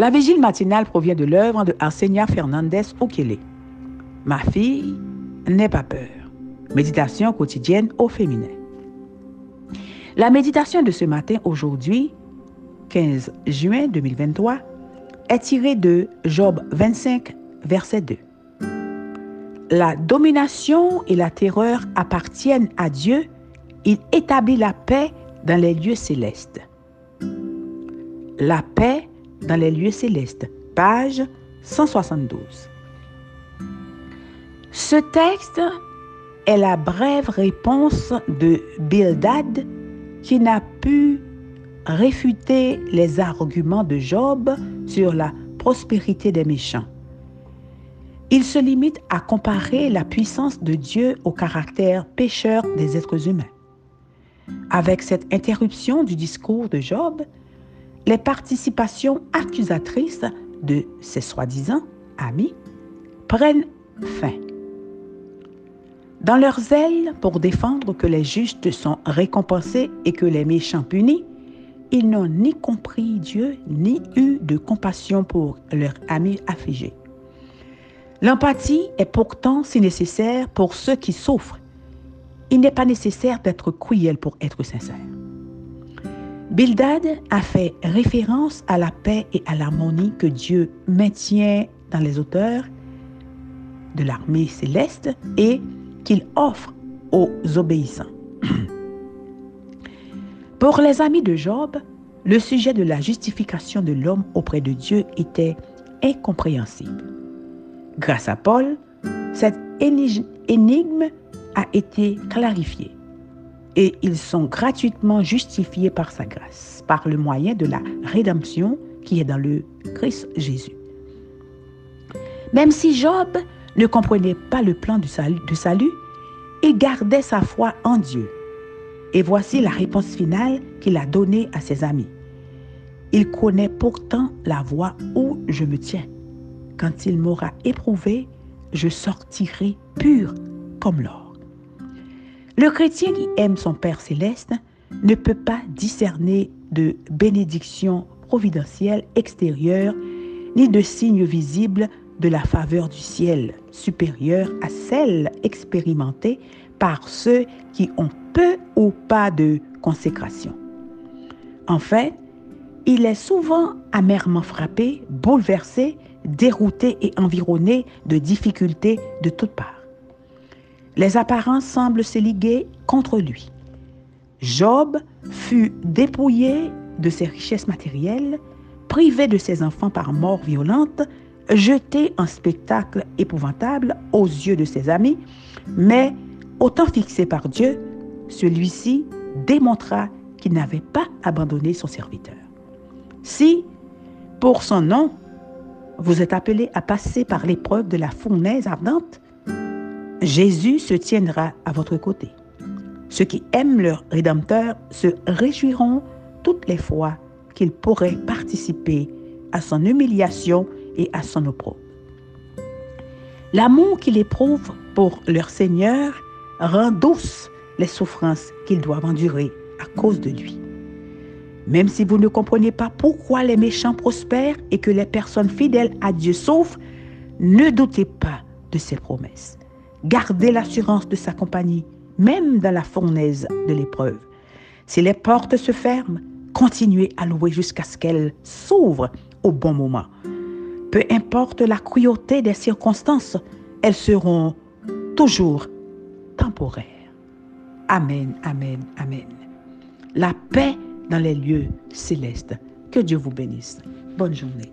La vigile matinale provient de l'œuvre de Arsenia Fernandez Okele. Ma fille, n'aie pas peur. Méditation quotidienne au féminin. La méditation de ce matin, aujourd'hui, 15 juin 2023, est tirée de Job 25, verset 2. La domination et la terreur appartiennent à Dieu. Il établit la paix dans les lieux célestes. La paix dans les lieux célestes, page 172. Ce texte est la brève réponse de Bildad qui n'a pu réfuter les arguments de Job sur la prospérité des méchants. Il se limite à comparer la puissance de Dieu au caractère pécheur des êtres humains. Avec cette interruption du discours de Job, les participations accusatrices de ses soi-disant amis prennent fin. Dans leur zèle pour défendre que les justes sont récompensés et que les méchants punis, ils n'ont ni compris Dieu ni eu de compassion pour leurs amis affligés. L'empathie est pourtant si nécessaire pour ceux qui souffrent. Il n'est pas nécessaire d'être cruel pour être sincère. Bildad a fait référence à la paix et à l'harmonie que Dieu maintient dans les auteurs de l'armée céleste et qu'il offre aux obéissants. Pour les amis de Job, le sujet de la justification de l'homme auprès de Dieu était incompréhensible. Grâce à Paul, cette énigme a été clarifiée et ils sont gratuitement justifiés par sa grâce, par le moyen de la rédemption qui est dans le Christ Jésus. Même si Job ne comprenait pas le plan du salut, il gardait sa foi en Dieu. Et voici la réponse finale qu'il a donnée à ses amis. Il connaît pourtant la voie où je me tiens. Quand il m'aura éprouvé, je sortirai pur comme l'or. Le chrétien qui aime son Père céleste ne peut pas discerner de bénédiction providentielle extérieure ni de signes visibles de la faveur du ciel supérieure à celle expérimentée par ceux qui ont peu ou pas de consécration. En fait, il est souvent amèrement frappé, bouleversé, dérouté et environné de difficultés de toutes parts. Les apparences semblent se liguer contre lui. Job fut dépouillé de ses richesses matérielles, privé de ses enfants par mort violente, jeté en spectacle épouvantable aux yeux de ses amis, mais autant fixé par Dieu, celui-ci démontra qu'il n'avait pas abandonné son serviteur. Si, pour son nom, vous êtes appelé à passer par l'épreuve de la fournaise ardente, Jésus se tiendra à votre côté. Ceux qui aiment leur Rédempteur se réjouiront toutes les fois qu'ils pourraient participer à son humiliation et à son opprobre. L'amour qu'ils éprouvent pour leur Seigneur rend douces les souffrances qu'ils doivent endurer à cause de lui. Même si vous ne comprenez pas pourquoi les méchants prospèrent et que les personnes fidèles à Dieu souffrent, ne doutez pas de ses promesses. Gardez l'assurance de sa compagnie, même dans la fournaise de l'épreuve. Si les portes se ferment, continuez à louer jusqu'à ce qu'elles s'ouvrent au bon moment. Peu importe la cruauté des circonstances, elles seront toujours temporaires. Amen, amen, amen. La paix dans les lieux célestes. Que Dieu vous bénisse. Bonne journée.